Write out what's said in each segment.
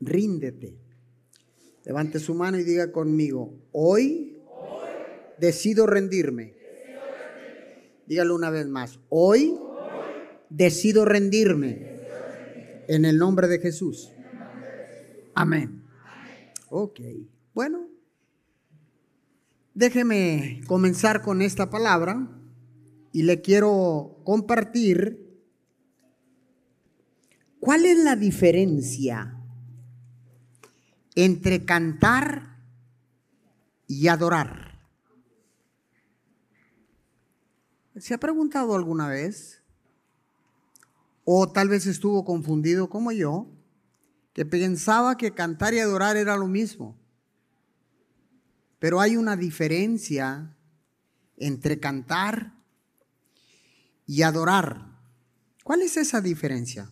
ríndete. Levante su mano y diga conmigo, hoy, decido rendirme. Dígalo una vez más, hoy, decido rendirme en el nombre de Jesús. Amén. Ok, bueno, déjeme comenzar con esta palabra y le quiero compartir cuál es la diferencia entre cantar y adorar. ¿Se ha preguntado alguna vez? O tal vez estuvo confundido como yo, que pensaba que cantar y adorar era lo mismo. Pero hay una diferencia entre cantar y adorar. ¿Cuál es esa diferencia?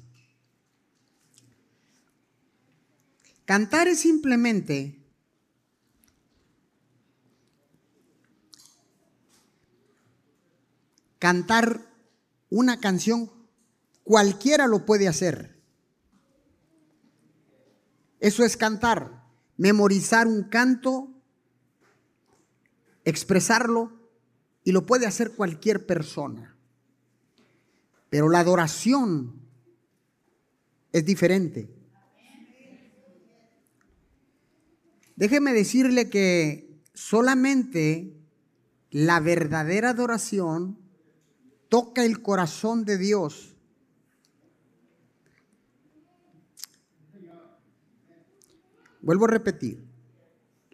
Cantar es simplemente cantar una canción, cualquiera lo puede hacer. Eso es cantar, memorizar un canto, expresarlo, y lo puede hacer cualquier persona. Pero la adoración es diferente. Déjeme decirle que solamente la verdadera adoración toca el corazón de Dios. Vuelvo a repetir,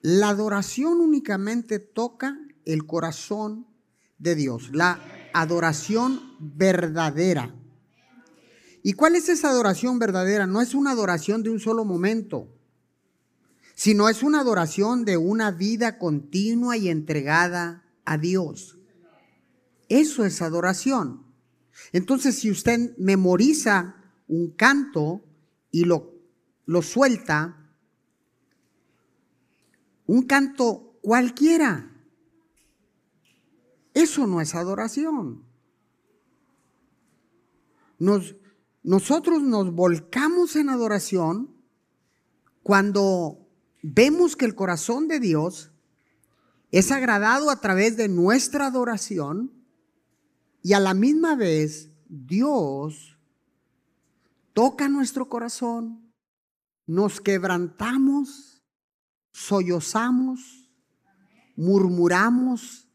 la adoración únicamente toca el corazón de Dios, la adoración verdadera. ¿Y cuál es esa adoración verdadera? No es una adoración de un solo momento sino es una adoración de una vida continua y entregada a Dios. Eso es adoración. Entonces, si usted memoriza un canto y lo, lo suelta, un canto cualquiera, eso no es adoración. Nos, nosotros nos volcamos en adoración cuando vemos que el corazón de Dios es agradado a través de nuestra adoración y a la misma vez Dios toca nuestro corazón, nos quebrantamos, sollozamos, murmuramos,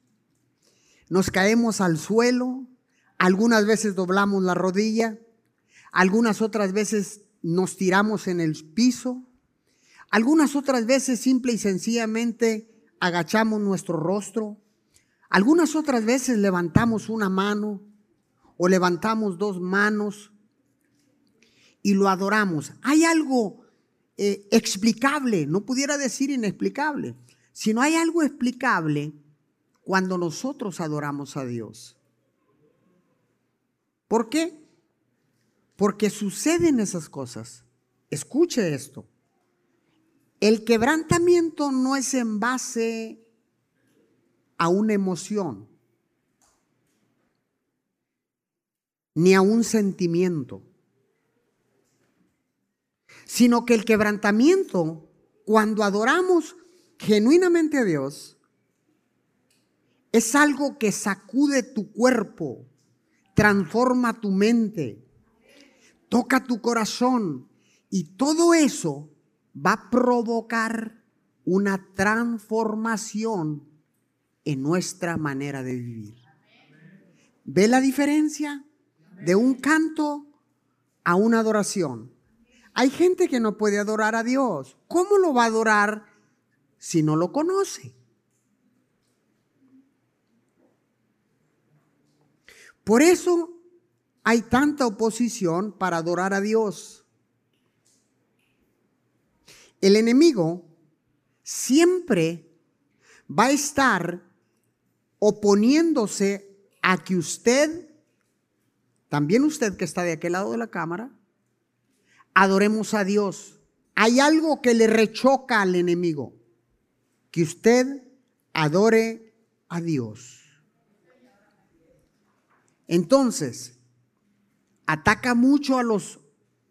nos caemos al suelo, algunas veces doblamos la rodilla, algunas otras veces nos tiramos en el piso, algunas otras veces simple y sencillamente agachamos nuestro rostro. Algunas otras veces levantamos una mano o levantamos dos manos y lo adoramos. Hay algo eh, explicable, no pudiera decir inexplicable, sino hay algo explicable cuando nosotros adoramos a Dios. ¿Por qué? Porque suceden esas cosas. Escuche esto. El quebrantamiento no es en base a una emoción, ni a un sentimiento, sino que el quebrantamiento, cuando adoramos genuinamente a Dios, es algo que sacude tu cuerpo, transforma tu mente, toca tu corazón y todo eso va a provocar una transformación en nuestra manera de vivir. ¿Ve la diferencia de un canto a una adoración? Hay gente que no puede adorar a Dios. ¿Cómo lo va a adorar si no lo conoce? Por eso hay tanta oposición para adorar a Dios. El enemigo siempre va a estar oponiéndose a que usted, también usted que está de aquel lado de la cámara, adoremos a Dios. Hay algo que le rechoca al enemigo, que usted adore a Dios. Entonces, ataca mucho a los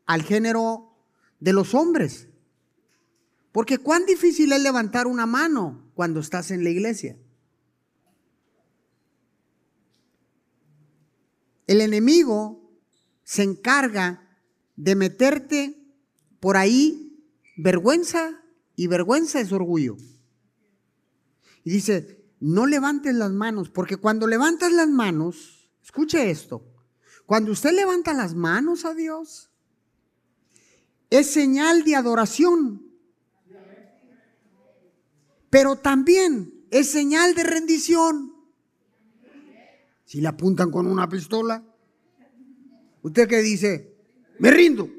al género de los hombres Porque cuán difícil es levantar una mano cuando estás en la iglesia. El enemigo se encarga de meterte por ahí vergüenza y vergüenza es orgullo. Y dice, no levantes las manos, porque cuando levantas las manos, escuche esto, cuando usted levanta las manos a Dios, es señal de adoración, pero también es señal de rendición. Si le apuntan con una pistola, usted que dice, me rindo.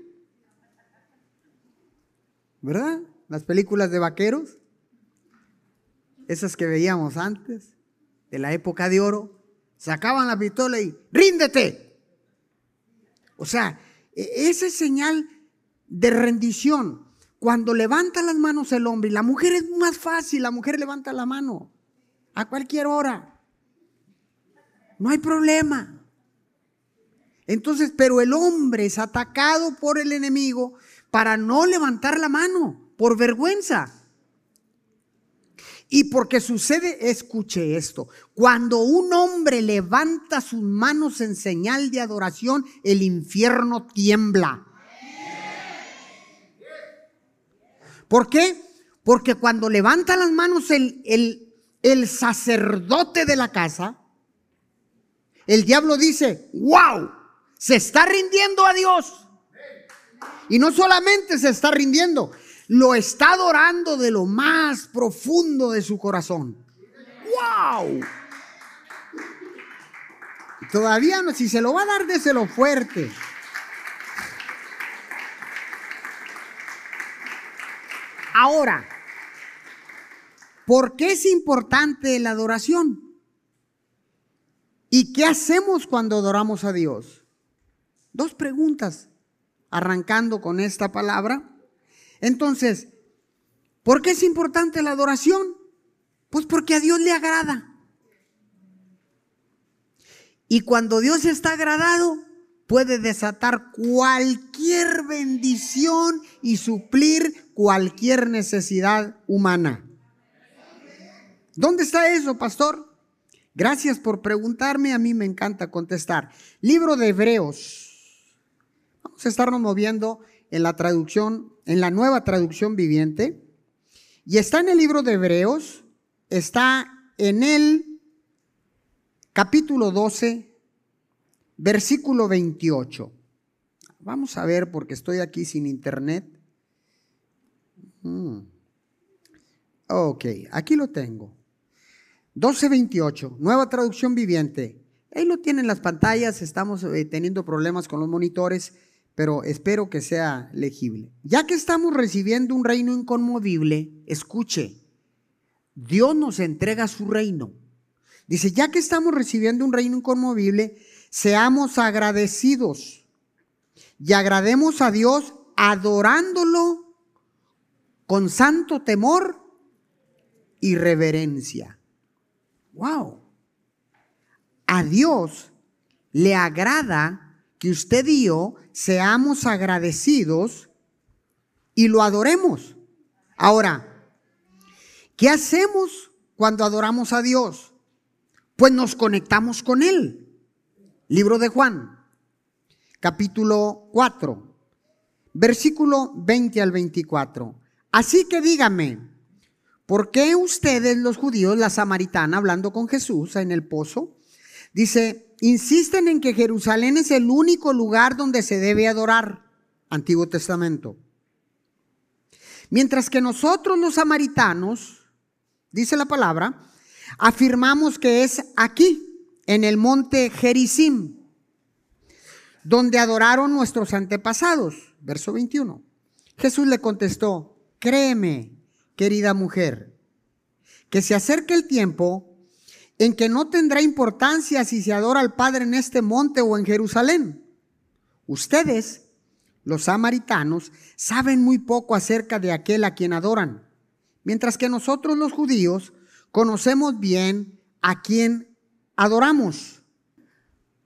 ¿Verdad? Las películas de vaqueros, esas que veíamos antes, de la época de oro, sacaban la pistola y ríndete. O sea, e-, esa es señal de rendición. Cuando levanta las manos el hombre, y la mujer es más fácil, la mujer levanta la mano a cualquier hora. No hay problema. Entonces, pero el hombre es atacado por el enemigo para no levantar la mano, por vergüenza. Y porque sucede, escuche esto, cuando un hombre levanta sus manos en señal de adoración, el infierno tiembla. ¿Por qué? Porque cuando levanta las manos el, el, el sacerdote de la casa, el diablo dice, wow, se está rindiendo a Dios. Y no solamente se está rindiendo, lo está adorando de lo más profundo de su corazón. ¡Wow! Todavía no, si se lo va a dar, déselo fuerte. Ahora, ¿por qué es importante la adoración? ¿Y qué hacemos cuando adoramos a Dios? Dos preguntas, arrancando con esta palabra. Entonces, ¿por qué es importante la adoración? Pues porque a Dios le agrada. Y cuando Dios está agradado, puede desatar cualquier bendición y suplir cualquier necesidad humana. ¿Dónde está eso, pastor? Gracias por preguntarme, a mí me encanta contestar. Libro de Hebreos. Vamos a estarnos moviendo en la traducción, en la nueva traducción viviente. Y está en el libro de Hebreos, está en el capítulo 12, versículo 28. Vamos a ver porque estoy aquí sin internet. Mm. Ok, aquí lo tengo. 1228, nueva traducción viviente. Ahí lo tienen las pantallas, estamos eh, teniendo problemas con los monitores, pero espero que sea legible. Ya que estamos recibiendo un reino inconmovible, escuche, Dios nos entrega su reino. Dice, ya que estamos recibiendo un reino inconmovible, seamos agradecidos y agrademos a Dios adorándolo con santo temor y reverencia. Wow. A Dios le agrada que usted y yo seamos agradecidos y lo adoremos. Ahora, ¿qué hacemos cuando adoramos a Dios? Pues nos conectamos con Él. Libro de Juan, capítulo 4, versículo 20 al 24. Así que dígame, ¿Por qué ustedes, los judíos, la samaritana, hablando con Jesús en el pozo, dice, insisten en que Jerusalén es el único lugar donde se debe adorar? Antiguo Testamento. Mientras que nosotros los samaritanos, dice la palabra, afirmamos que es aquí, en el monte Gerizim, donde adoraron nuestros antepasados. Verso 21. Jesús le contestó, créeme, querida mujer, que se acerque el tiempo en que no tendrá importancia si se adora al Padre en este monte o en Jerusalén. Ustedes, los samaritanos, saben muy poco acerca de aquel a quien adoran, mientras que nosotros los judíos conocemos bien a quien adoramos.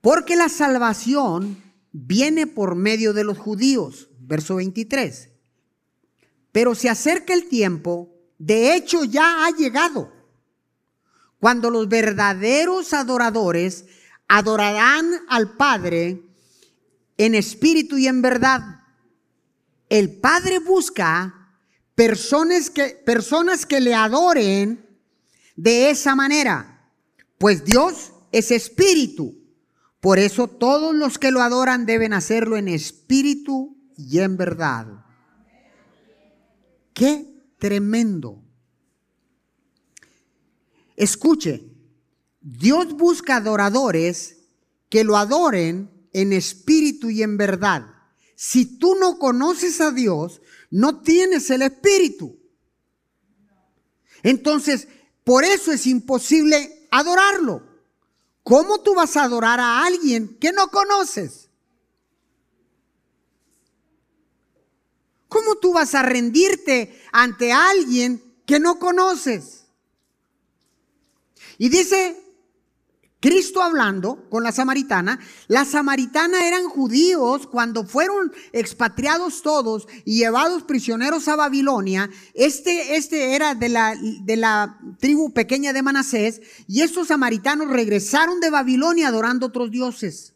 Porque la salvación viene por medio de los judíos. Verso 23 Pero se acerca el tiempo, de hecho ya ha llegado, cuando los verdaderos adoradores adorarán al Padre en espíritu y en verdad. El Padre busca personas que, personas que le adoren de esa manera, pues Dios es espíritu. Por eso todos los que lo adoran deben hacerlo en espíritu y en verdad. Qué tremendo. Escuche, Dios busca adoradores que lo adoren en espíritu y en verdad. Si tú no conoces a Dios, no tienes el espíritu. Entonces, por eso es imposible adorarlo. ¿Cómo tú vas a adorar a alguien que no conoces? ¿Cómo tú vas a rendirte ante alguien que no conoces? Y dice Cristo hablando con la samaritana, la samaritana eran judíos cuando fueron expatriados todos y llevados prisioneros a Babilonia. Este, este era de la, de la tribu pequeña de Manasés y estos samaritanos regresaron de Babilonia adorando otros dioses.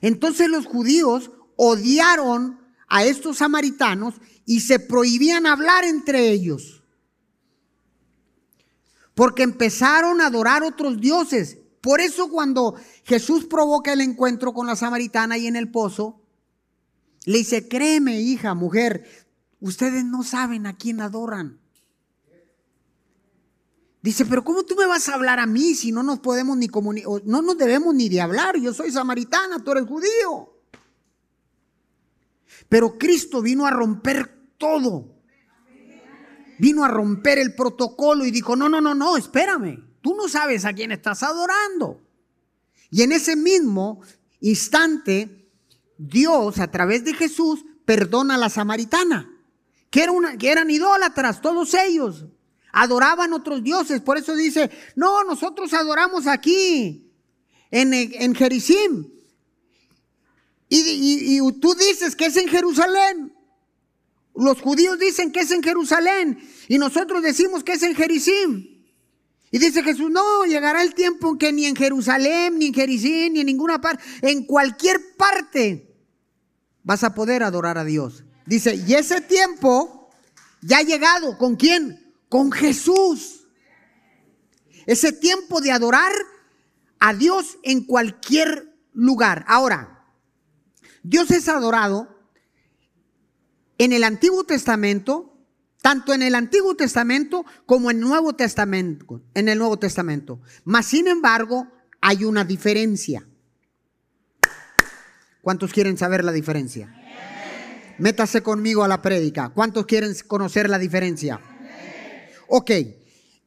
Entonces los judíos odiaron a estos samaritanos y se prohibían hablar entre ellos porque empezaron a adorar otros dioses. Por eso cuando Jesús provoca el encuentro con la samaritana y en el pozo, le dice, créeme hija, mujer, ustedes no saben a quién adoran. Dice, pero ¿cómo tú me vas a hablar a mí si no nos podemos ni comunicar, no nos debemos ni de hablar? Yo soy samaritana, tú eres judío. Pero Cristo vino a romper todo vino a romper el protocolo y dijo, no, no, no, no, espérame, tú no sabes a quién estás adorando. Y en ese mismo instante, Dios a través de Jesús perdona a la samaritana, que, era una, que eran idólatras, todos ellos. Adoraban otros dioses, por eso dice, no, nosotros adoramos aquí, en, en Jericim. y tú dices que es en Jerusalén. Los judíos dicen que es en Jerusalén y nosotros decimos que es en Jericim. Y dice Jesús, no, llegará el tiempo en que ni en Jerusalén, ni en Jericim, ni en ninguna parte, en cualquier parte vas a poder adorar a Dios. Dice, y ese tiempo ya ha llegado. ¿Con quién? Con Jesús. Ese tiempo de adorar a Dios en cualquier lugar. Ahora, Dios es adorado en el Antiguo Testamento, tanto en el Antiguo Testamento como en el Nuevo Testamento, en el Nuevo Testamento. Mas sin embargo, hay una diferencia. ¿Cuántos quieren saber la diferencia? Métase conmigo a la prédica. ¿Cuántos quieren conocer la diferencia? Ok,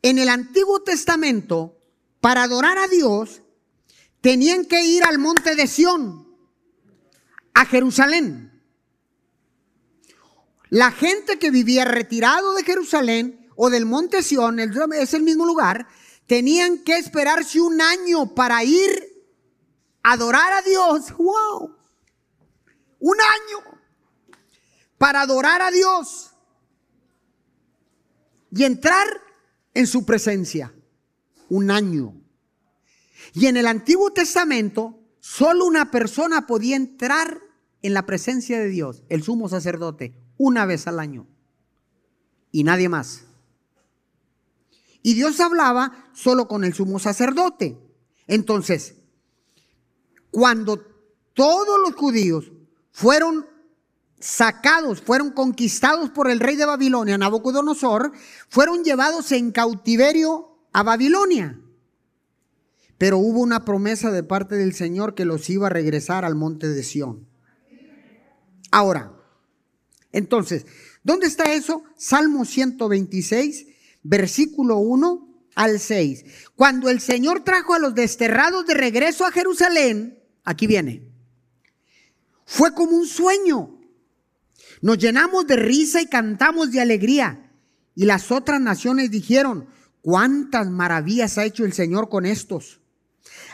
en el Antiguo Testamento, para adorar a Dios, tenían que ir al monte de Sión, a Jerusalén. La gente que vivía retirado de Jerusalén o del monte Sión, es el mismo lugar, tenían que esperarse un año para ir a adorar a Dios. ¡Wow! Un año para adorar a Dios y entrar en su presencia. Un año. Y en el Antiguo Testamento, solo una persona podía entrar en la presencia de Dios, el sumo sacerdote, una vez al año. Y nadie más. Y Dios hablaba solo con el sumo sacerdote. Entonces, cuando todos los judíos fueron sacados, fueron conquistados por el rey de Babilonia, Nabucodonosor, fueron llevados en cautiverio a Babilonia. Pero hubo una promesa de parte del Señor que los iba a regresar al monte de Sión. Ahora, entonces, ¿dónde está eso? Salmo 126, versículo 1 al 6. Cuando el Señor trajo a los desterrados de regreso a Jerusalén, aquí viene, fue como un sueño. Nos llenamos de risa y cantamos de alegría. Y las otras naciones dijeron, cuántas maravillas ha hecho el Señor con estos.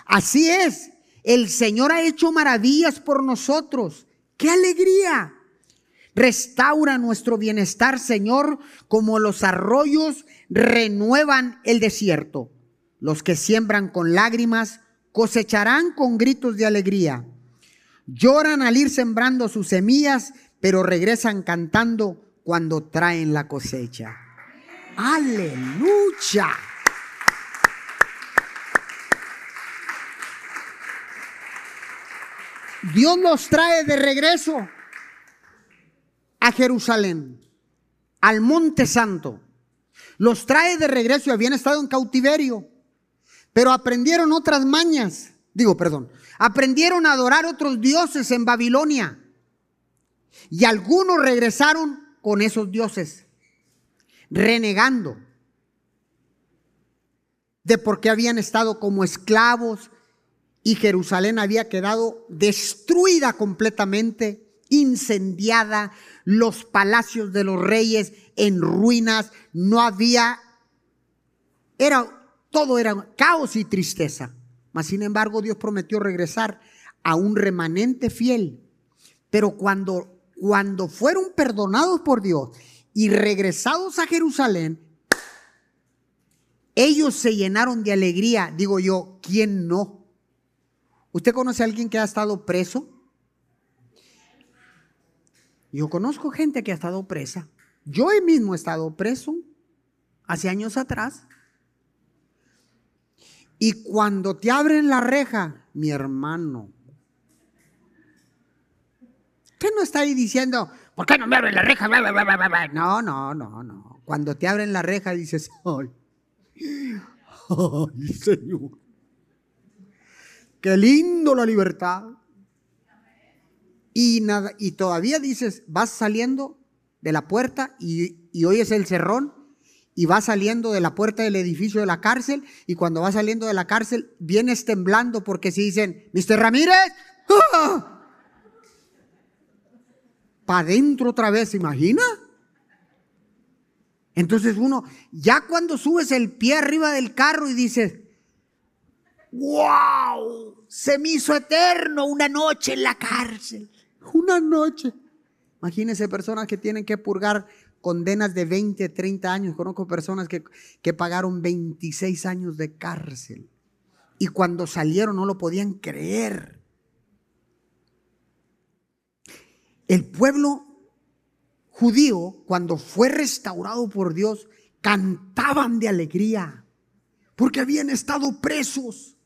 Así es, el Señor ha hecho maravillas por nosotros. ¡Qué alegría! Restaura nuestro bienestar, Señor, como los arroyos renuevan el desierto. Los que siembran con lágrimas cosecharán con gritos de alegría. Lloran al ir sembrando sus semillas, pero regresan cantando cuando traen la cosecha. Aleluya. Dios nos trae de regreso a Jerusalén, al Monte Santo. Los trae de regreso y habían estado en cautiverio, pero aprendieron otras mañas. Digo, perdón, aprendieron a adorar otros dioses en Babilonia. Y algunos regresaron con esos dioses, renegando de por qué habían estado como esclavos y Jerusalén había quedado destruida completamente, incendiada, los palacios de los reyes en ruinas, no había, era, todo era caos y tristeza. Mas sin embargo Dios prometió regresar a un remanente fiel. Pero cuando, cuando fueron perdonados por Dios y regresados a Jerusalén, ellos se llenaron de alegría. Digo yo, ¿quién no? ¿Usted conoce a alguien que ha estado preso? Yo conozco gente que ha estado presa. Yo mismo he estado preso hace años atrás. Y cuando te abren la reja, mi hermano, ¿qué no está ahí diciendo, ¿por qué no me abren la reja? No, no, no, no. Cuando te abren la reja dices, ay, ay, Señor. Qué lindo la libertad. Y, nada, y todavía dices, vas saliendo de la puerta y, y oyes el cerrón y vas saliendo de la puerta del edificio de la cárcel y cuando vas saliendo de la cárcel vienes temblando porque si dicen, Mr. Ramírez, ¡ah! para adentro otra vez, imagina? Entonces uno, ya cuando subes el pie arriba del carro y dices, wow, se me hizo eterno una noche en la cárcel. Una noche. Imagínense personas que tienen que purgar condenas de 20, 30 años. Conozco personas que, que pagaron 26 años de cárcel. Y cuando salieron no lo podían creer. El pueblo judío, cuando fue restaurado por Dios, cantaban de alegría porque habían estado presos.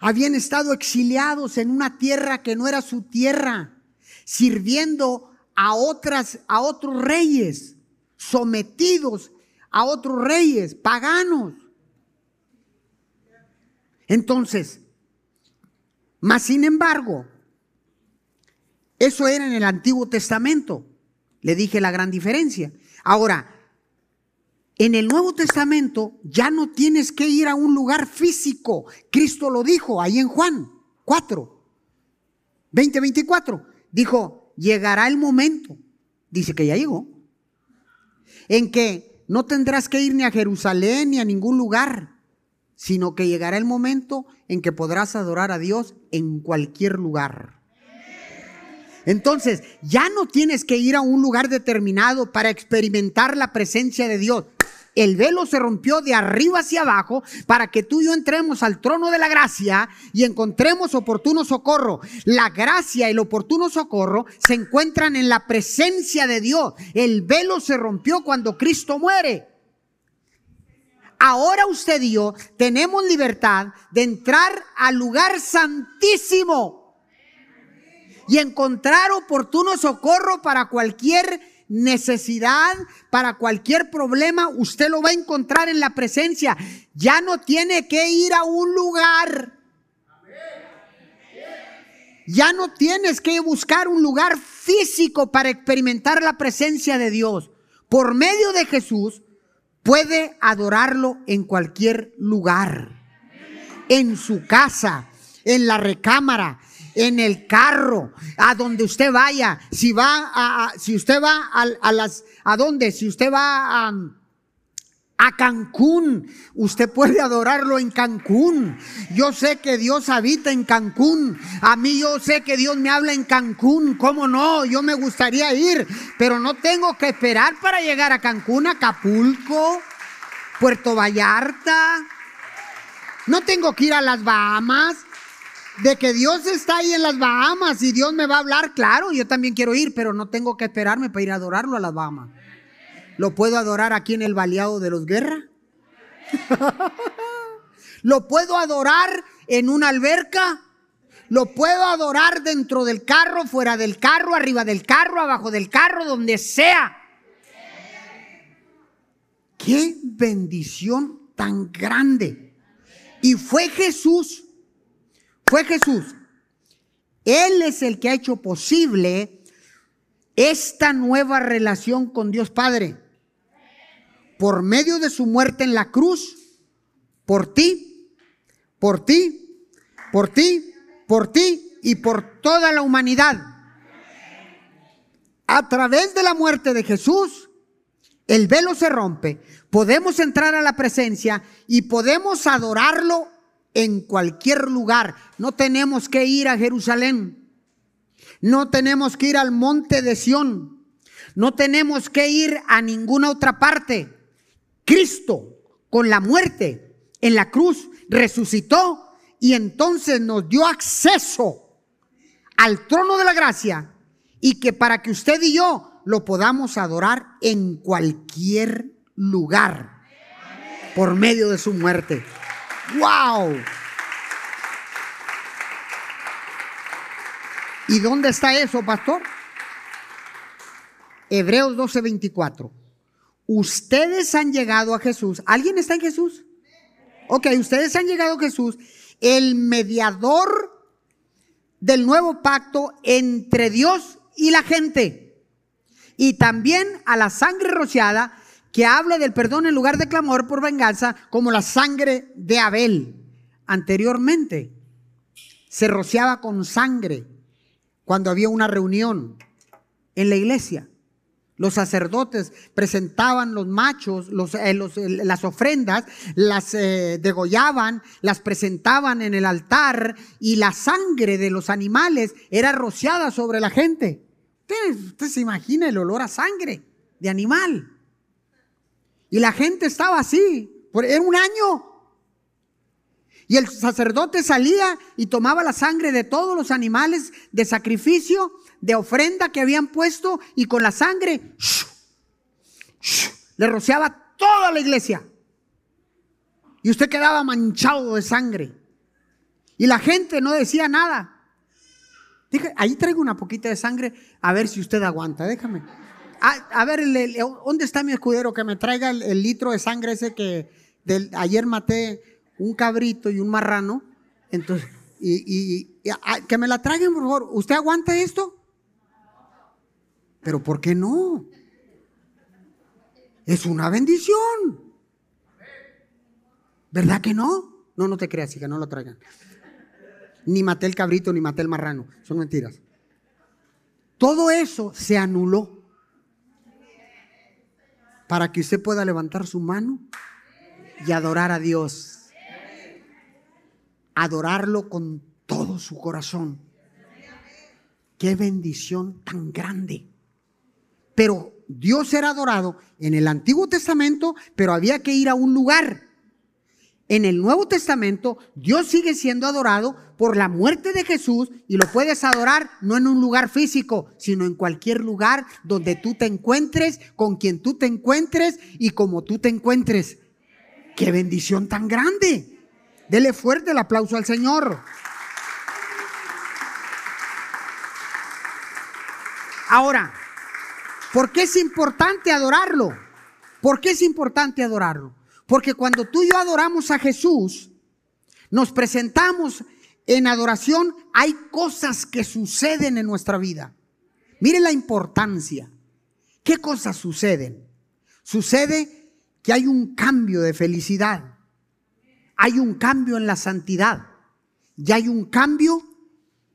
Habían estado exiliados en una tierra que no era su tierra, sirviendo a otras a otros reyes, sometidos a otros reyes paganos. Entonces, más sin embargo, eso era en el Antiguo Testamento. Le dije la gran diferencia. Ahora, en el Nuevo Testamento ya no tienes que ir a un lugar físico. Cristo lo dijo ahí en Juan 4, 20, 24. Dijo, llegará el momento, dice que ya llegó, en que no tendrás que ir ni a Jerusalén ni a ningún lugar, sino que llegará el momento en que podrás adorar a Dios en cualquier lugar. Entonces, ya no tienes que ir a un lugar determinado para experimentar la presencia de Dios el velo se rompió de arriba hacia abajo para que tú y yo entremos al trono de la gracia y encontremos oportuno socorro. La gracia y el oportuno socorro se encuentran en la presencia de Dios. El velo se rompió cuando Cristo muere. Ahora usted y yo tenemos libertad de entrar al lugar santísimo y encontrar oportuno socorro para cualquier necesidad, para cualquier problema, usted lo va a encontrar en la presencia. Ya no tiene que ir a un lugar. Ya no tienes que buscar un lugar físico para experimentar la presencia de Dios. Por medio de Jesús puede adorarlo en cualquier lugar. En su casa, en la recámara, en el carro, a donde usted vaya, si va a, si usted va a, las, ¿a dónde? Si usted va a, a Cancún. Usted puede adorarlo en Cancún. Yo sé que Dios habita en Cancún. A mí yo sé que Dios me habla en Cancún. ¿Cómo no? Yo me gustaría ir, pero no tengo que esperar para llegar a Cancún, Acapulco, Puerto Vallarta. No tengo que ir a las Bahamas. De que Dios está ahí en las Bahamas y Dios me va a hablar, claro, yo también quiero ir, pero no tengo que esperarme para ir a adorarlo a las Bahamas. ¿Lo puedo adorar aquí en el baleado de los guerra? ¿Lo puedo adorar en una alberca? ¿Lo puedo adorar dentro del carro, fuera del carro, arriba del carro, abajo del carro, donde sea? Qué bendición tan grande. Y fue Jesús, fue Jesús. Él es el que ha hecho posible esta nueva relación con Dios Padre por medio de su muerte en la cruz, por ti, por ti, por ti, por ti y por toda la humanidad. A través de la muerte de Jesús, el velo se rompe, podemos entrar a la presencia y podemos adorarlo en cualquier lugar. No tenemos que ir a Jerusalén. No tenemos que ir al monte de Sión. No tenemos que ir a ninguna otra parte. Cristo con la muerte en la cruz resucitó y entonces nos dio acceso al trono de la gracia y que para que usted y yo lo podamos adorar en cualquier lugar por medio de su muerte. ¡Wow! ¿Y dónde está eso, pastor? Hebreos 12:24 ustedes han llegado a Jesús. ¿Alguien está en Jesús? Ok, ustedes han llegado a Jesús, el mediador del nuevo pacto entre Dios y la gente. Y también a la sangre rociada que habla del perdón en lugar de clamor por venganza, como la sangre de Abel. Anteriormente se rociaba con sangre cuando había una reunión en la iglesia. Los sacerdotes presentaban los machos, los, eh, las ofrendas, las eh, degollaban, las presentaban en el altar y la sangre de los animales era rociada sobre la gente. Usted se imagina el olor a sangre de animal. Y la gente estaba así, era un año. Y el sacerdote salía y tomaba la sangre de todos los animales de sacrificio de ofrenda que habían puesto y con la sangre le rociaba toda la iglesia. Y usted quedaba manchado de sangre. Y la gente no decía nada. Dije, ahí traigo una poquita de sangre, a ver si usted aguanta, déjame. A, ver, ¿dónde está mi escudero que me traiga el, litro de sangre ese que ayer maté un cabrito y un marrano? Entonces, y, que me la traigan, por favor. ¿Usted aguanta esto? Pero ¿por qué no? Es una bendición. ¿Verdad que no? No, no te creas, que no lo traigan. Ni maté el cabrito, ni maté el marrano. Son mentiras. Todo eso se anuló para que usted pueda levantar su mano y adorar a Dios. Adorarlo con todo su corazón. Qué bendición tan grande. Pero Dios era adorado en el Antiguo Testamento, pero había que ir a un lugar. En el Nuevo Testamento, Dios sigue siendo adorado por la muerte de Jesús y lo puedes adorar no en un lugar físico, sino en cualquier lugar donde tú te encuentres, con quien tú te encuentres y como tú te encuentres. ¡Qué bendición tan grande! Dele fuerte el aplauso al Señor. Ahora, ¿Por qué es importante adorarlo? ¿Por qué es importante adorarlo? Porque cuando tú y yo adoramos a Jesús, nos presentamos en adoración, hay cosas que suceden en nuestra vida. Mire la importancia. ¿Qué cosas suceden? Sucede que hay un cambio de felicidad, hay un cambio en la santidad y hay un cambio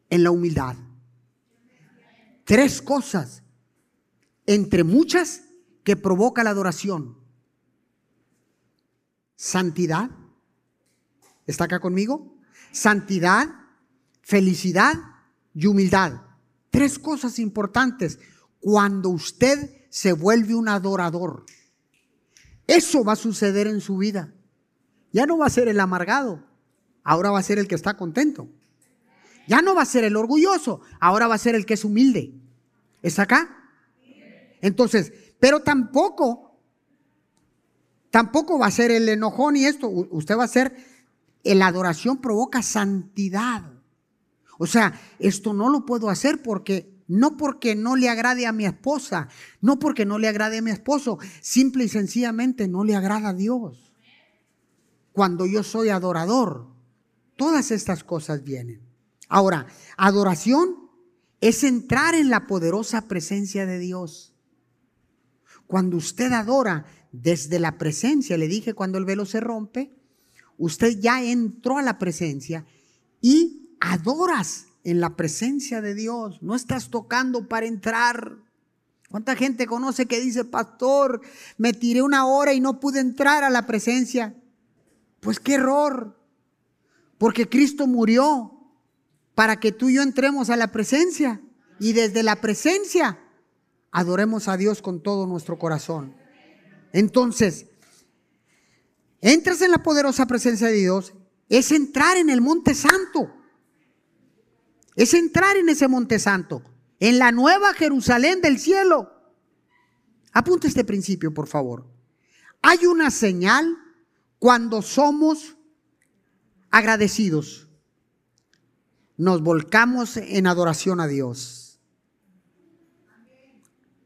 en la humildad. Tres cosas entre muchas que provoca la adoración. Santidad. ¿Está acá conmigo? Santidad, felicidad y humildad. Tres cosas importantes cuando usted se vuelve un adorador. Eso va a suceder en su vida. Ya no va a ser el amargado, ahora va a ser el que está contento. Ya no va a ser el orgulloso, ahora va a ser el que es humilde. ¿Está acá? Entonces, pero tampoco, tampoco va a ser el enojón y esto. Usted va a ser, la adoración provoca santidad. O sea, esto no lo puedo hacer porque no porque no le agrade a mi esposa, no porque no le agrade a mi esposo, simple y sencillamente no le agrada a Dios. Cuando yo soy adorador, todas estas cosas vienen. Ahora, adoración es entrar en la poderosa presencia de Dios. Cuando usted adora desde la presencia, le dije cuando el velo se rompe, usted ya entró a la presencia y adoras en la presencia de Dios. No estás tocando para entrar. ¿Cuánta gente conoce que dice, pastor, me tiré una hora y no pude entrar a la presencia? Pues qué error. Porque Cristo murió para que tú y yo entremos a la presencia. Y desde la presencia adoremos a Dios con todo nuestro corazón. Entonces, entras en la poderosa presencia de Dios, es entrar en el monte santo. Es entrar en ese monte santo, en la nueva Jerusalén del cielo. Apunta este principio, por favor. Hay una señal cuando somos agradecidos. Nos volcamos en adoración a Dios.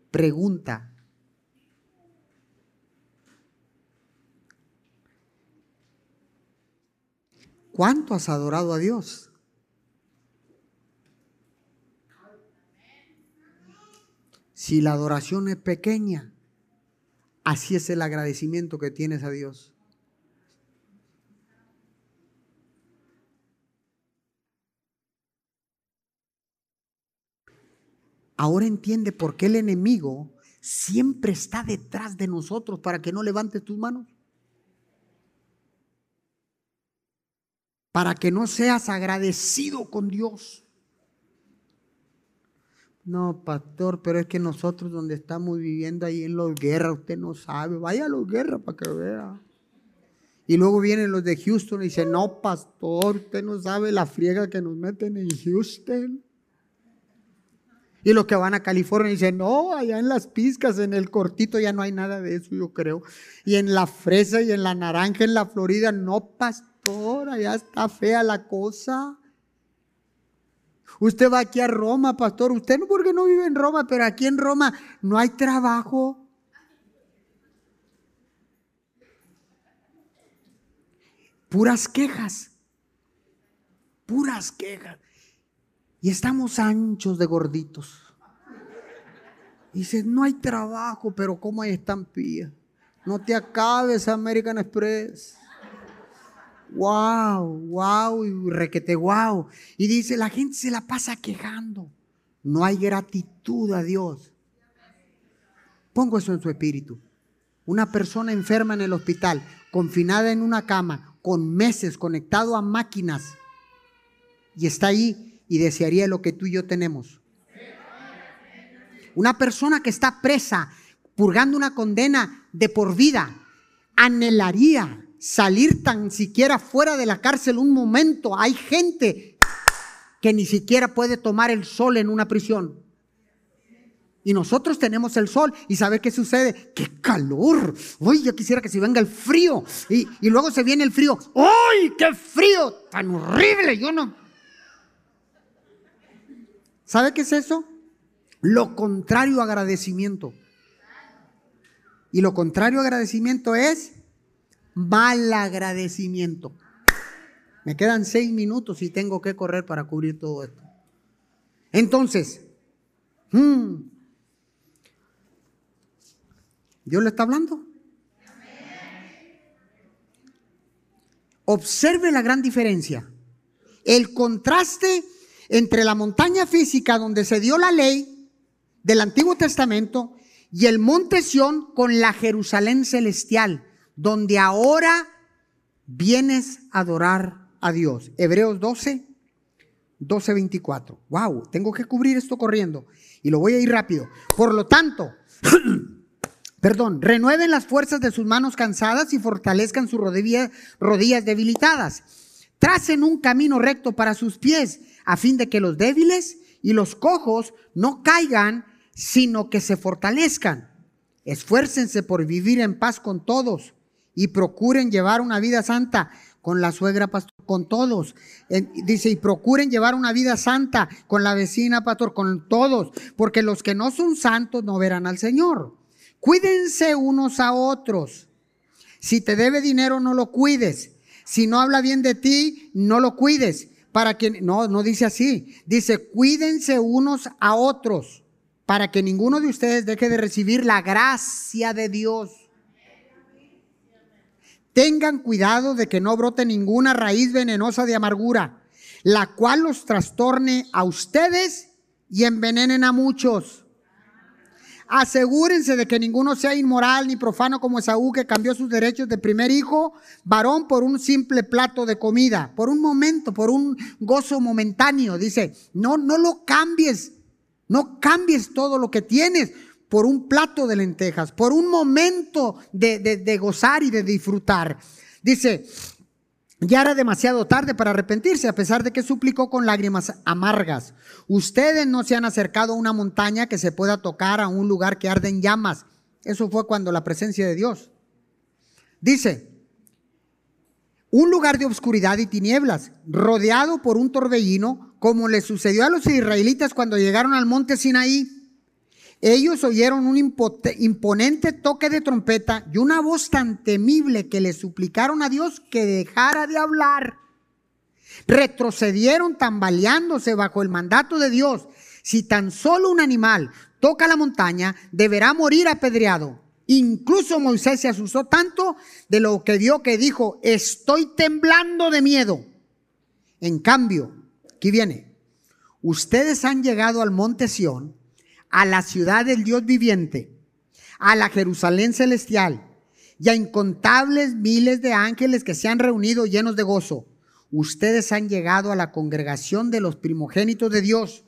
Pregunta. ¿Cuánto has adorado a Dios? Si la adoración es pequeña, así es el agradecimiento que tienes a Dios. Ahora entiende por qué el enemigo siempre está detrás de nosotros para que no levantes tus manos. Para que no seas agradecido con Dios. No, pastor, pero es que nosotros donde estamos viviendo ahí en los guerras, usted no sabe, vaya a los guerras para que vea. Y luego vienen los de Houston y dicen, no, pastor, usted no sabe la friega que nos meten en Houston. Y los que van a California dicen, no, allá en las piscas, en el cortito ya no hay nada de eso, yo creo. Y en la fresa y en la naranja en la Florida, no, pastor, allá está fea la cosa. Usted va aquí a Roma, pastor. Usted no porque no vive en Roma, pero aquí en Roma no hay trabajo. Puras quejas. Puras quejas. Y estamos anchos de gorditos. Dice, no hay trabajo, pero ¿cómo hay estampilla? No te acabes, American Express wow, wow y requete wow. Y dice, la gente se la pasa quejando. No hay gratitud a Dios. Pongo eso en su espíritu. Una persona enferma en el hospital, confinada en una cama, con meses conectado a máquinas, y está ahí y desearía lo que tú y yo tenemos. Una persona que está presa, purgando una condena de por vida, anhelaría salir tan siquiera fuera de la cárcel un momento. Hay gente que ni siquiera puede tomar el sol en una prisión. Y nosotros tenemos el sol y ¿sabe qué sucede? ¡Qué calor! ¡Uy, yo quisiera que se venga el frío! Y, y luego se viene el frío. ¡Uy, qué frío! ¡Tan horrible! Yo no... ¿Sabe qué es eso? Lo contrario a agradecimiento. Y lo contrario a agradecimiento es mal agradecimiento. Me quedan seis minutos y tengo que correr para cubrir todo esto. Entonces, hmm, ¿Dios le está hablando? Observe la gran diferencia. El contraste entre la montaña física donde se dio la ley del Antiguo Testamento y el monte Sión con la Jerusalén celestial donde ahora vienes a adorar a Dios. Hebreos 12, 12, 24. Wow, tengo que cubrir esto corriendo y lo voy a ir rápido. Por lo tanto, perdón, renueven las fuerzas de sus manos cansadas y fortalezcan sus rodillas, rodillas debilitadas. Tracen un camino recto para sus pies, a fin de que los débiles y los cojos no caigan, sino que se fortalezcan. Esfuércense por vivir en paz con todos y procuren llevar una vida santa con la suegra, pastor, con todos. dice, y procuren llevar una vida santa con la vecina, pastor, con todos, porque los que no son santos no verán al Señor. Cuídense unos a otros. Si te debe dinero, no lo cuides. Si no habla bien de ti, no lo cuides. Para que, no, no dice así. Dice, cuídense unos a otros para que ninguno de ustedes deje de recibir la gracia de Dios. Tengan cuidado de que no brote ninguna raíz venenosa de amargura, la cual los trastorne a ustedes y envenenen a muchos. Asegúrense de que ninguno sea inmoral ni profano como Esaú, que cambió sus derechos de primer hijo, varón, por un simple plato de comida, por un momento, por un gozo momentáneo. Dice, no, no lo cambies, no cambies todo lo que tienes por un plato de lentejas, por un momento de, de gozar y de disfrutar. Dice, ya era demasiado tarde para arrepentirse, a pesar de que suplicó con lágrimas amargas. Ustedes no se han acercado a una montaña que se pueda tocar, a un lugar que arde en llamas. Eso fue cuando la presencia de Dios. Dice, un lugar de oscuridad y tinieblas, rodeado por un torbellino, como le sucedió a los israelitas cuando llegaron al monte Sinaí. Ellos oyeron un imponente toque de trompeta y una voz tan temible que le suplicaron a Dios que dejara de hablar. Retrocedieron tambaleándose bajo el mandato de Dios. Si tan solo un animal toca la montaña, deberá morir apedreado. Incluso Moisés se asustó tanto de lo que vio que dijo, estoy temblando de miedo. En cambio, aquí viene, ustedes han llegado al monte Sión a la ciudad del Dios viviente, a la Jerusalén celestial y a incontables miles de ángeles que se han reunido llenos de gozo. Ustedes han llegado a la congregación de los primogénitos de Dios,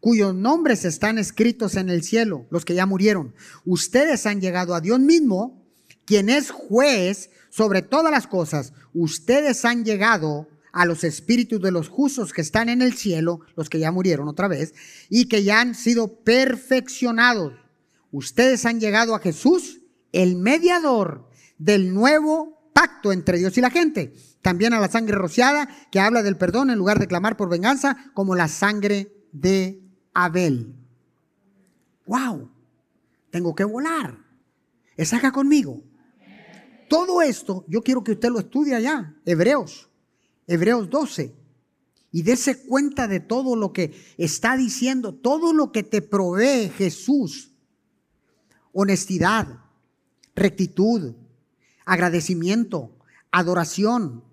cuyos nombres están escritos en el cielo, los que ya murieron. Ustedes han llegado a Dios mismo, quien es juez sobre todas las cosas. Ustedes han llegado a los espíritus de los justos que están en el cielo, los que ya murieron otra vez, y que ya han sido perfeccionados. Ustedes han llegado a Jesús, el mediador del nuevo pacto entre Dios y la gente. También a la sangre rociada, que habla del perdón en lugar de clamar por venganza, como la sangre de Abel. ¡Wow! Tengo que volar. Es acá conmigo. Todo esto, yo quiero que usted lo estudie allá, Hebreos. Hebreos 12, y dése cuenta de todo lo que está diciendo, todo lo que te provee Jesús. Honestidad, rectitud, agradecimiento, adoración,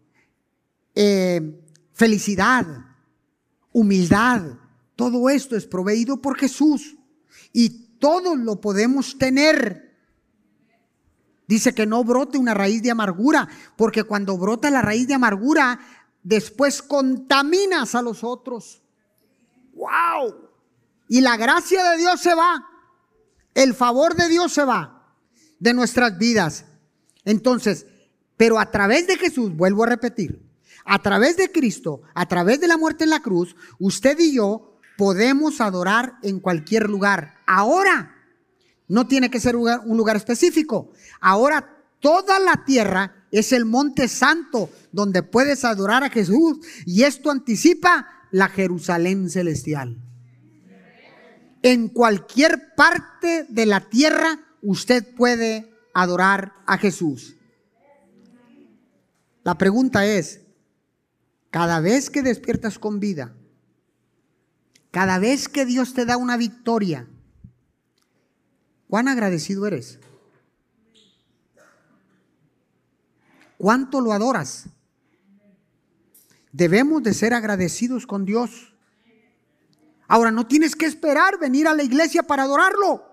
eh, felicidad, humildad. Todo esto es proveído por Jesús y todo lo podemos tener. Dice que no brote una raíz de amargura, porque cuando brota la raíz de amargura, después contaminas a los otros. ¡Wow! Y la gracia de Dios se va. El favor de Dios se va de nuestras vidas. Entonces, pero a través de Jesús, vuelvo a repetir, a través de Cristo, a través de la muerte en la cruz, usted y yo podemos adorar en cualquier lugar. Ahora, no tiene que ser un lugar específico. Ahora toda la tierra es el monte santo donde puedes adorar a Jesús y esto anticipa la Jerusalén celestial. En cualquier parte de la tierra usted puede adorar a Jesús. La pregunta es, cada vez que despiertas con vida, cada vez que Dios te da una victoria, ¿cuán agradecido eres? ¿Cuánto lo adoras? Debemos de ser agradecidos con Dios. Ahora, no tienes que esperar venir a la iglesia para adorarlo.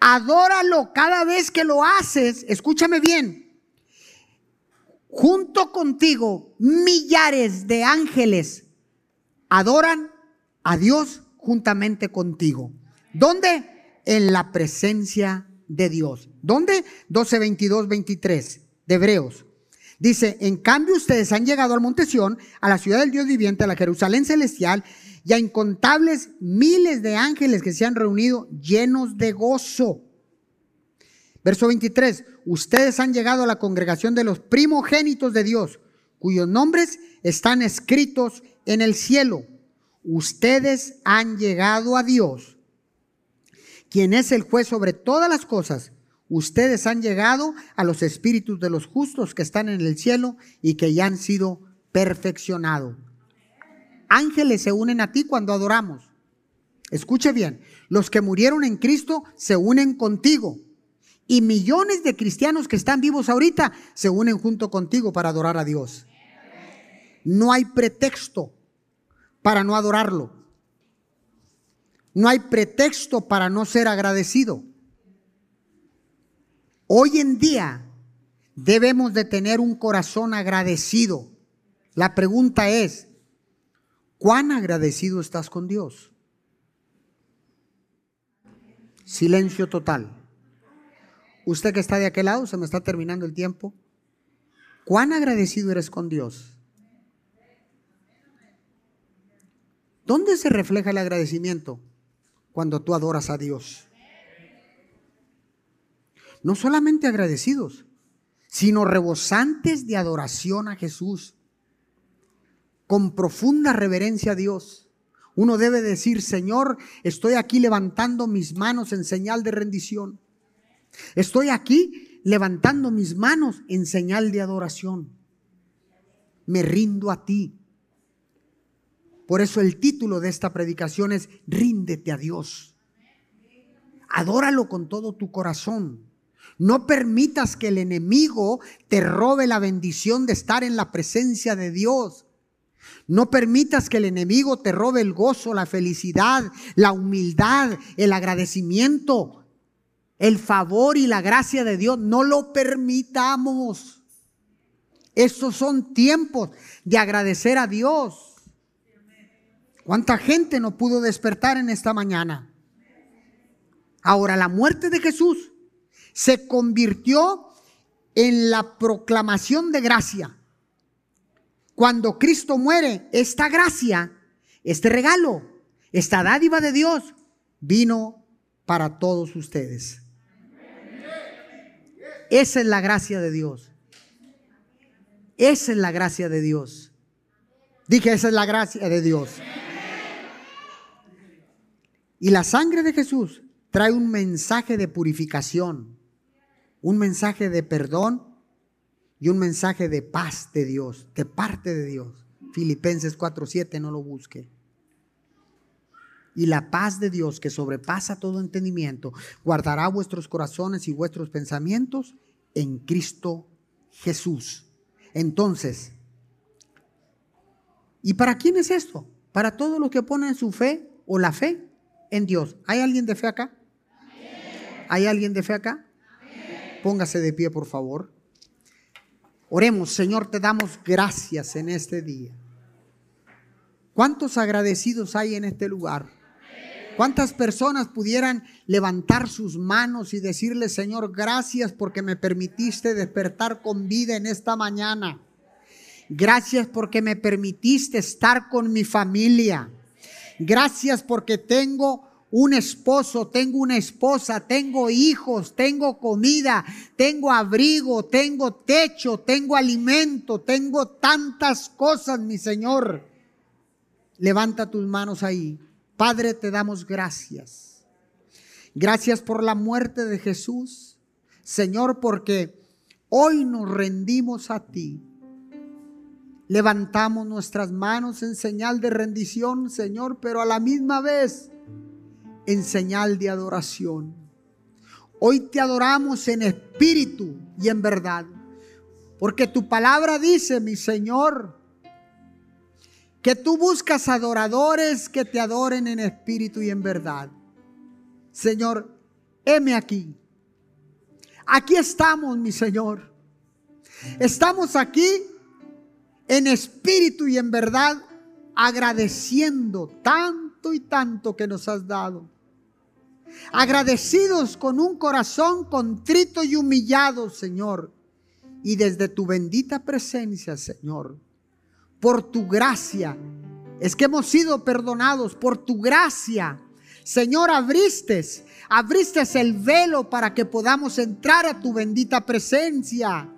Adóralo cada vez que lo haces. Escúchame bien. junto contigo millares de ángeles adoran a Dios juntamente contigo. ¿Dónde? En la presencia de Dios. ¿Dónde? 12, 22, 23 de Hebreos. Dice, en cambio ustedes han llegado al monte Sión, a la ciudad del Dios viviente, a la Jerusalén celestial, y a incontables miles de ángeles que se han reunido llenos de gozo. Verso 23, ustedes han llegado a la congregación de los primogénitos de Dios, cuyos nombres están escritos en el cielo. Ustedes han llegado a Dios, quien es el juez sobre todas las cosas. Ustedes han llegado a los espíritus de los justos que están en el cielo y que ya han sido perfeccionados. Ángeles se unen a ti cuando adoramos. Escuche bien, los que murieron en Cristo se unen contigo. Y millones de cristianos que están vivos ahorita se unen junto contigo para adorar a Dios. No hay pretexto para no adorarlo. No hay pretexto para no ser agradecido. Hoy en día debemos de tener un corazón agradecido. La pregunta es, ¿cuán agradecido estás con Dios? Silencio total. Usted que está de aquel lado, se me está terminando el tiempo. ¿Cuán agradecido eres con Dios? ¿Dónde se refleja el agradecimiento? Cuando tú adoras a Dios no solamente agradecidos, sino rebosantes de adoración a Jesús, con profunda reverencia a Dios. Uno debe decir, Señor, estoy aquí levantando mis manos en señal de rendición. Estoy aquí levantando mis manos en señal de adoración. Me rindo a ti. Por eso el título de esta predicación es Ríndete a Dios. Adóralo con todo tu corazón. No permitas que el enemigo te robe la bendición de estar en la presencia de Dios. No permitas que el enemigo te robe el gozo, la felicidad, la humildad, el agradecimiento, el favor y la gracia de Dios. No lo permitamos. Estos son tiempos de agradecer a Dios. ¿Cuánta gente no pudo despertar en esta mañana? Ahora, la muerte de Jesús se convirtió en la proclamación de gracia. Cuando Cristo muere, esta gracia, este regalo, esta dádiva de Dios vino para todos ustedes. Esa es la gracia de Dios. Esa es la gracia de Dios. Dije, esa es la gracia de Dios. Y la sangre de Jesús trae un mensaje de purificación un mensaje de perdón y un mensaje de paz de Dios, de parte de Dios. Filipenses 4:7, no lo busque. Y la paz de Dios que sobrepasa todo entendimiento, guardará vuestros corazones y vuestros pensamientos en Cristo Jesús. Entonces, ¿y para quién es esto? Para todos los que ponen su fe o la fe en Dios. ¿Hay alguien de fe acá? ¿Hay alguien de fe acá? Póngase de pie, por favor. Oremos, Señor, te damos gracias en este día. ¿Cuántos agradecidos hay en este lugar? ¿Cuántas personas pudieran levantar sus manos y decirle, Señor, gracias porque me permitiste despertar con vida en esta mañana? Gracias porque me permitiste estar con mi familia. Gracias porque tengo un esposo, tengo una esposa, tengo hijos, tengo comida, tengo abrigo, tengo techo, tengo alimento, tengo tantas cosas, mi Señor. Levanta tus manos ahí. Padre, te damos gracias. Gracias por la muerte de Jesús. Señor, porque hoy nos rendimos a ti. Levantamos nuestras manos en señal de rendición, Señor, pero a la misma vez en señal de adoración. Hoy te adoramos en espíritu y en verdad. Porque tu palabra dice, mi Señor, que tú buscas adoradores que te adoren en espíritu y en verdad. Señor, heme aquí. Aquí estamos, mi Señor. Estamos aquí en espíritu y en verdad agradeciendo tanto y tanto que nos has dado. Agradecidos con un corazón contrito y humillado, Señor. Y desde tu bendita presencia, Señor, por tu gracia, es que hemos sido perdonados por tu gracia. Señor, abriste, el velo para que podamos entrar a tu bendita presencia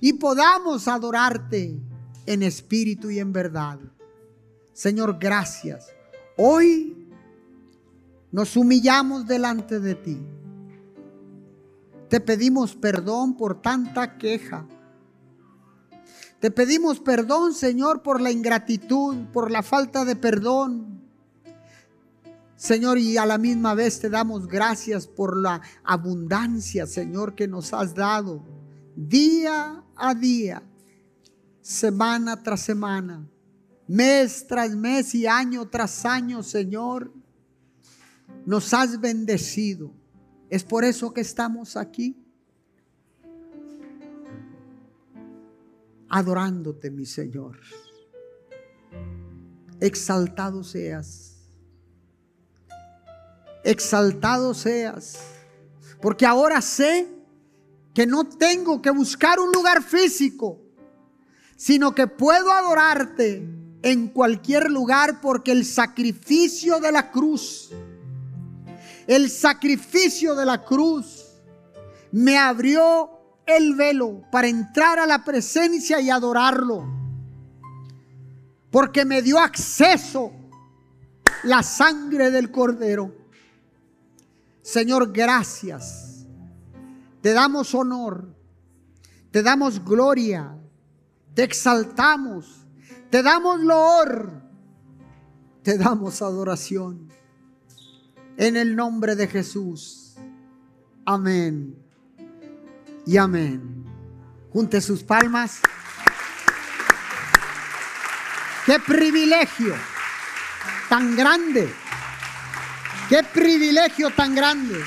y podamos adorarte en espíritu y en verdad. Señor, gracias. Hoy nos humillamos delante de ti. Te pedimos perdón por tanta queja. Te pedimos perdón, Señor, por la ingratitud, por la falta de perdón. Señor, y a la misma vez te damos gracias por la abundancia, Señor, que nos has dado día a día, semana tras semana, mes tras mes y año tras año, Señor. Nos has bendecido. Es por eso que estamos aquí. Adorándote, mi Señor. Exaltado seas. Exaltado seas. Porque ahora sé que no tengo que buscar un lugar físico, sino que puedo adorarte en cualquier lugar porque el sacrificio de la cruz, el sacrificio de la cruz me abrió el velo para entrar a la presencia y adorarlo. Porque me dio acceso la sangre del cordero. Señor, gracias te damos honor, te damos gloria, te exaltamos, te damos loor, te damos adoración. En el nombre de Jesús. Amén. Y amén. Junte sus palmas. Qué privilegio tan grande. Qué privilegio tan grande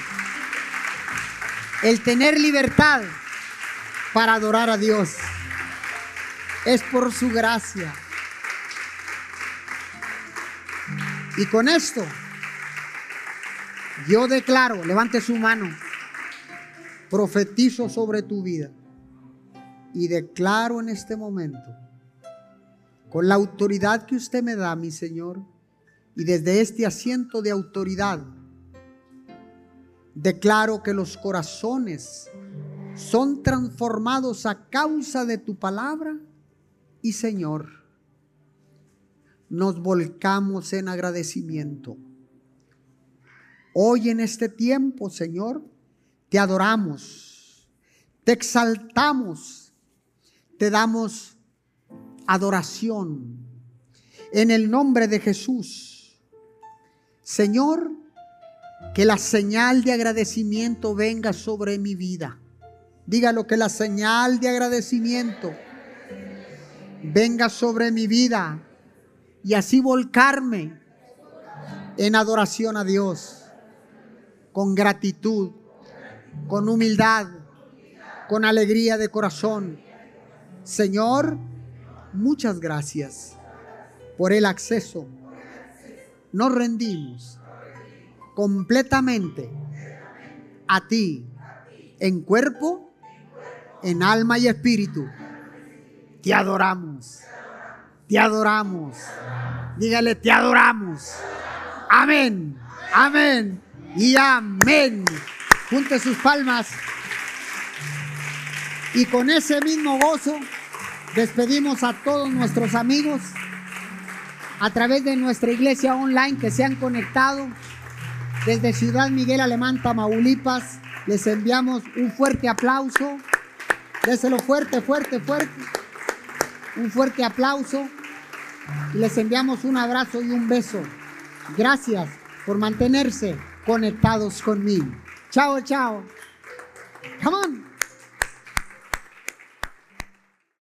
el tener libertad para adorar a Dios. Es por su gracia. Y con esto, yo declaro, levante su mano, profetizo sobre tu vida y declaro en este momento, con la autoridad que usted me da, mi Señor, y desde este asiento de autoridad, Declaro que los corazones son transformados a causa de tu palabra y Señor, nos volcamos en agradecimiento. Hoy en este tiempo, Señor, te adoramos, te exaltamos, te damos adoración en el nombre de Jesús. Señor, que la señal de agradecimiento venga sobre mi vida. Dígalo que la señal de agradecimiento venga sobre mi vida y así volcarme en adoración a Dios, con gratitud, con humildad, con alegría de corazón. Señor, muchas gracias por el acceso. Nos rendimos completamente a ti, en cuerpo, en alma y espíritu. Te adoramos. Te adoramos. Dígale, te adoramos. Amén. Amén. Y amén. Junte sus palmas. Y con ese mismo gozo despedimos a todos nuestros amigos a través de nuestra iglesia online que se han conectado. Desde Ciudad Miguel Alemán, Tamaulipas, les enviamos un fuerte aplauso. Déselo fuerte, fuerte, fuerte. Un fuerte aplauso. Les enviamos un abrazo y un beso. Gracias por mantenerse conectados conmigo. Chao, chao. Come on.